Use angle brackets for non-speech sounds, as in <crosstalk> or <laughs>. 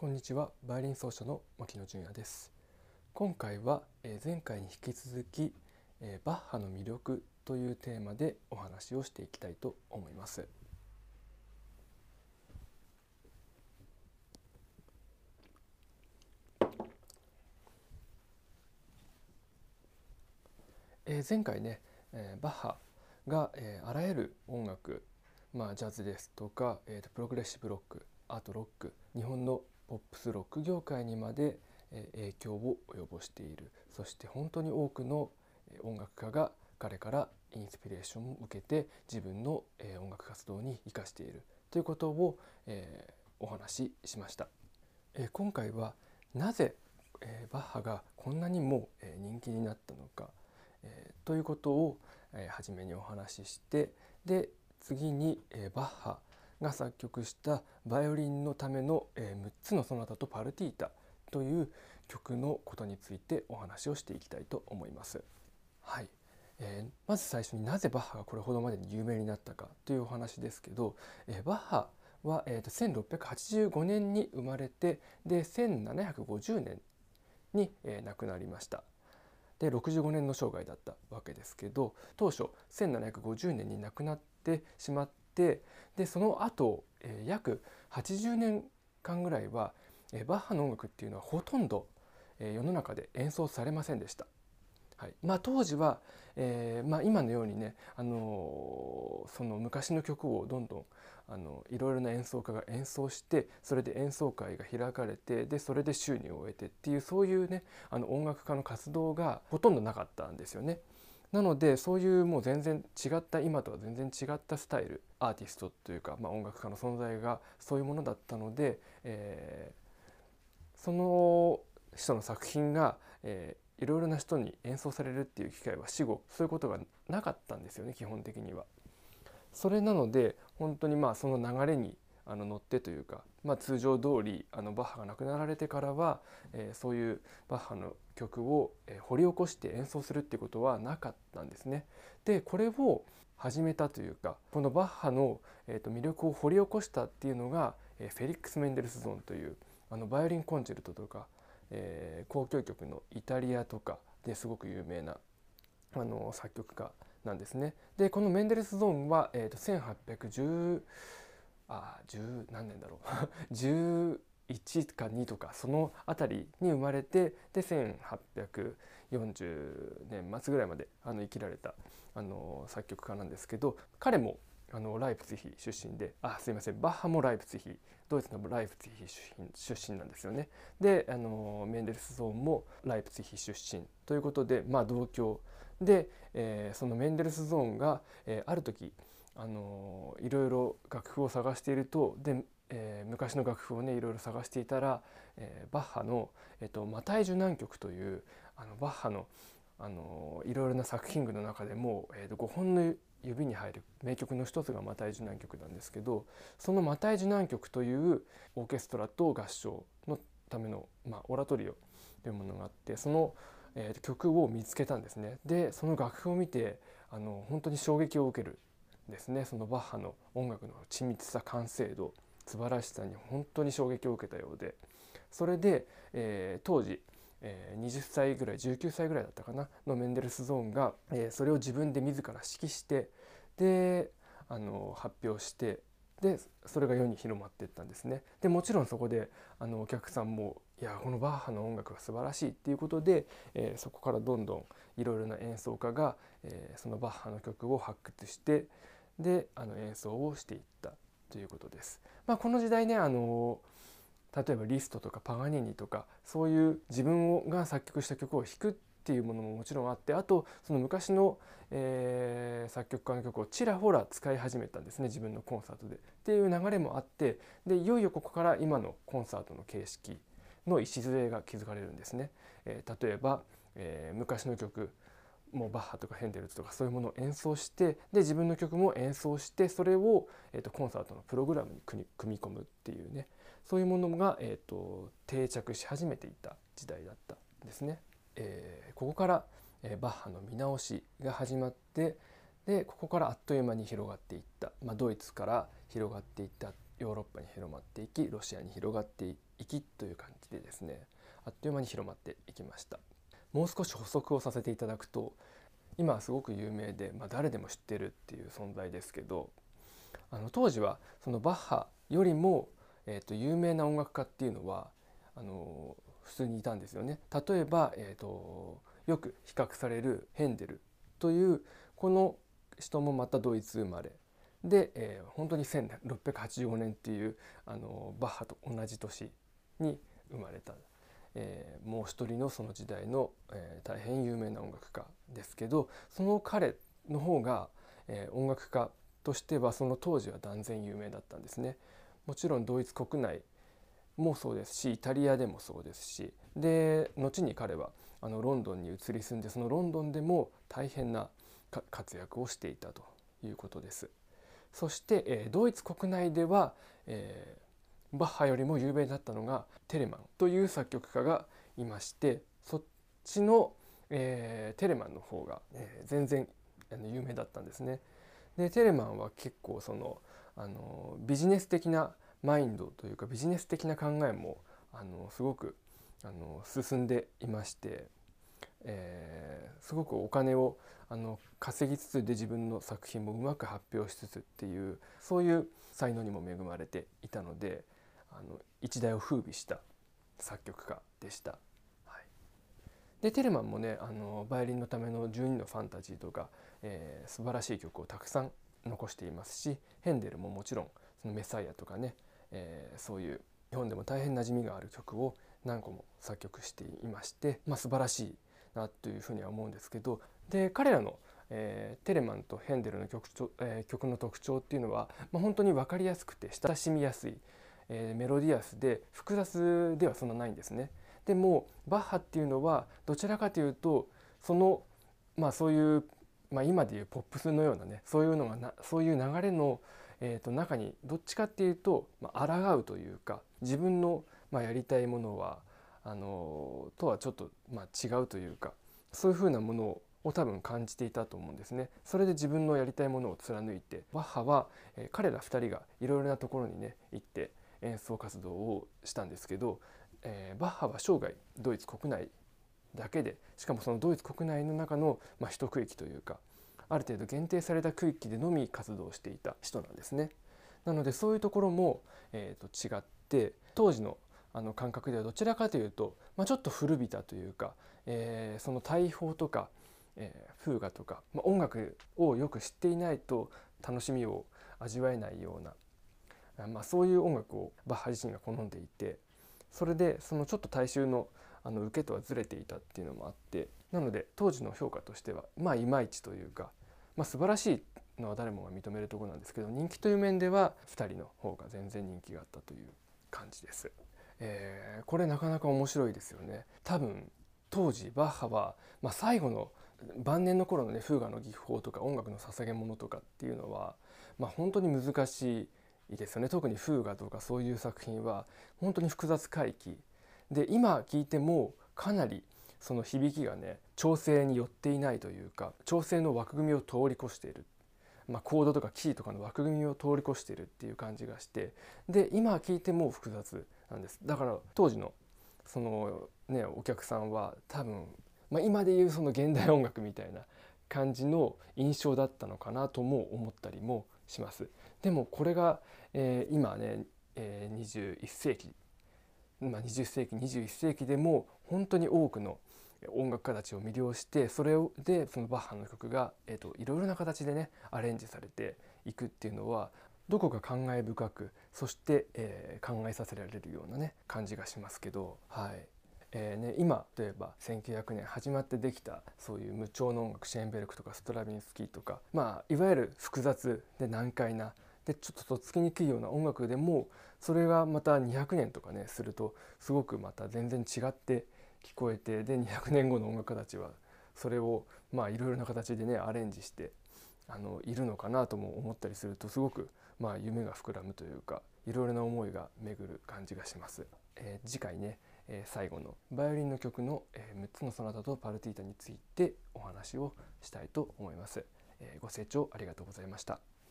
こんにちは。バイオリン奏者の牧野純也です。今回はえー前回に引き続きえーバッハの魅力というテーマでお話をしていきたいと思います。えー前回ね、えーバッハが、えーあらゆる音楽、まあ、ジャズですとか、えープログレッシブロックアートロック日本のポップスロック業界にまで、影響を及ぼしている。そして本当に多くの音楽家が彼からインスピレーションを受けて自分の、音楽活動に生かしている。ということを、お話ししました、今回はなぜ、バッハがこんなにも、人気になったのか、ということを、初めにお話ししてで次に、バッハが作曲したバイオリンのための、え6つのソナタとパルティータという曲のことについてお話をしていきたいと思います。はいえーまず最初になぜバッハがこれほどまでに有名になったかというお話ですけど、えーバッハは、えーと1685年に生まれてで1750年に、えー亡くなりました。で65年の生涯だったわけですけど当初1750年に亡くなってしまってでその後、えー約80年間ぐらいは、えーバッハの音楽っていうのはほとんど、えー世の中で演奏されませんでした。はいまあ、当時は、えーまあ、今のようにね、あのーその昔の曲をどんどんあのいろいろな演奏家が演奏してそれで演奏会が開かれてでそれで収入を得てっていうそういうねあの音楽家の活動がほとんどなかったんですよね。なのでそういうもう全然違った今とは全然違ったスタイルアーティストというか、まあ、音楽家の存在がそういうものだったので、えーその人の作品が、えーいろいろな人に演奏されるっていう機会は死後そういうことがなかったんですよね基本的には。それなので本当にまあその流れにあの乗ってというか、まあ、通常通りあのバッハが亡くなられてからは、えーそういうバッハの曲を、えー掘り起こして演奏するっていうことはなかったんですね。でこれを始めたというかこのバッハの、えーと魅力を掘り起こしたっていうのが、えーフェリックス・メンデルスゾーンというあのバイオリンコンチェルトとか、えー交響曲のイタリアとかですごく有名なあの作曲家なんですね。でこのメンデルスゾーンは、えー、と1810あ10何年だろう <laughs> 11か2とかその辺りに生まれてで1840年末ぐらいまであの生きられたあの作曲家なんですけど彼もあのライプツィヒ出身であすいませんバッハもライプツィヒドイツのライプツィヒ出身出身なんですよね。であのメンデルスゾーンもライプツィヒ出身ということでまあ同郷で、えーそのメンデルスゾーンが、えーある時あのいろいろ楽譜を探しているとで、えー昔の楽譜をねいろいろ探していたら、えーバッハの、えっとマタイ受難曲というあのバッハのあのいろいろな作品群の中でも、えーと5本の指に入る名曲の一つがマタイ受難曲なんですけどそのマタイ受難曲というオーケストラと合唱のための、まあ、オラトリオというものがあってその、えー曲を見つけたんですね。でその楽譜を見てあの本当に衝撃を受けるですねそのバッハの音楽の緻密さ完成度素晴らしさに本当に衝撃を受けたようでそれで、えー当時えー20歳ぐらい19歳ぐらいだったかなのメンデルスゾーンが、えーそれを自分で自ら指揮してであの発表してでそれが世に広まっていったんですね。でもちろんそこであのお客さんも「いやこのバッハの音楽が素晴らしい」っていうことで、えーそこからどんどんいろいろな演奏家が、えーそのバッハの曲を発掘してであの演奏をしていったということです。まあ、この時代ねあの例えばリストとかパガニーニとかそういう自分をが作曲した曲を弾くっていうものももちろんあってあとその昔の、えー作曲家の曲をちらほら使い始めたんですね自分のコンサートで。っていう流れもあってでいよいよここから今のコンサートの形式の礎が築かれるんですね。えー例えば、えー昔の曲もうバッハとかヘンデルツとかそういうものを演奏してで自分の曲も演奏してそれを、えー、とコンサートのプログラムに組み組み込むっていうね。そういうものが、えー、と定着し始めていた時代だったんですね。えーここから、えーバッハの見直しが始まってでここからあっという間に広がっていった、まあ、ドイツから広がっていったヨーロッパに広まっていきロシアに広がっていきという感じでですねあっという間に広まっていきました。もう少し補足をさせていただくと今はすごく有名で、まあ、誰でも知ってるっていう存在ですけどあの当時はそのバッハよりも、えー、と有名な音楽家っていうのはあの普通にいたんですよね。例えば、えーと、よく比較されるヘンデルというこの人もまたドイツ生まれで、えー、本当に1685年っていうあのバッハと同じ年に生まれた、えー、もう一人のその時代の、えー、大変有名な音楽家ですけどその彼の方が、えー、音楽家としてはその当時は断然有名だったんですね。もちろんドイツ国内もそうですしイタリアでもそうですしで後に彼はあのロンドンに移り住んでそのロンドンでも大変な活躍をしていたということです。そして、えー、ドイツ国内では、えー、バッハよりも有名だったのがテレマンという作曲家がいましてそっちの、えー、テレマンの方が、えー、全然あの有名だったんですね。でテレマンは結構そのあのビジネス的なマインドというかビジネス的な考えもあのすごくあの進んでいまして、えー、すごくお金をあの稼ぎつつで自分の作品もうまく発表しつつっていうそういう才能にも恵まれていたのであの一代を風靡した作曲家でした。はい、でテレマンもねあのバイオリンのための12のファンタジーとか、えー、素晴らしい曲をたくさん残していますしヘンデルももちろんそのメサイアとかね、えー、そういう日本でも大変馴染みがある曲を何個も作曲していまして、まあ、素晴らしいなというふうには思うんですけどで彼らの、えー、テレマンとヘンデルの曲,、えー、曲の特徴っていうのは、まあ、本当に分かりやすくて親しみやすい、えー、メロディアスで複雑ではそんなないんですね。でもバッハっていうのはどちらかというとそのまあそういう、まあ、今でいうポップスのようなねそういうのがなそういう流れの、えー、と中にどっちかっていうと、まあ抗うというか自分の、まあ、やりたいものはあのとはちょっと、まあ、違うというかそういうふうなものを多分感じていたと思うんですね。それで自分のやりたいものを貫いてバッハは、えー、彼ら2人がいろいろなところにね行って演奏活動をしたんですけど、えー、バッハは生涯ドイツ国内だけでしかもそのドイツ国内の中の、まあ、一区域というかある程度限定された区域でのみ活動していた人なんですね。なのでそういうところも、えー、と違って当時のあの感覚ではどちらかというと、まあ、ちょっと古びたというか、えー、その大砲とか、えー、風雅とか、まあ、音楽をよく知っていないと楽しみを味わえないような、まあ、そういう音楽をバッハ自身が好んでいてそれでそのちょっと大衆のあの受けとはずれていたっていうのもあってなので当時の評価としてはまあいまいちというか、まあ、素晴らしいのは誰もが認めるところなんですけど人気という面では2人の方が全然人気があったという感じです。えー、これなかなか面白いですよね。多分当時バッハは、まあ、最後の晩年の頃のねフーガの技法とか音楽の捧げ物とかっていうのは、まあ、本当に難しいいですよね。特にフーガとかそういう作品は本当に複雑回帰。で今聞いてもかなりその響きがね調整によっていないというか調整の枠組みを通り越している。まあ、コードとかキーとかの枠組みを通り越しているっていう感じがして。で今聞いても複雑なんです。だから当時のそのねお客さんは多分、まあ、今でいうその現代音楽みたいな感じの印象だったのかなとも思ったりもします。でもこれが、えー、今ね、えー、21世紀、まあ、20世紀21世紀でも本当に多くの音楽家たちを魅了してそれでそのバッハの曲が、えーと、いろいろな形でねアレンジされていくっていうのはどこか感慨深くそして、えー、考えさせられるようなね感じがしますけど、はい。えーね、今例えば1900年始まってできたそういう無調の音楽シェーンベルクとかストラビンスキーとか、まあ、いわゆる複雑で難解なでちょっととっつきにくいような音楽でもそれがまた200年とかねするとすごくまた全然違って聞こえてで200年後の音楽家たちはそれをまあいろいろな形でねアレンジしてあのいるのかなとも思ったりするとすごくまあ夢が膨らむというかいろいろな思いが巡る感じがします。えー、次回ね、えー、最後のバイオリンの曲の、えー、6つのソナタとパルティータについてお話をしたいと思います。えー、ご清聴ありがとうございました。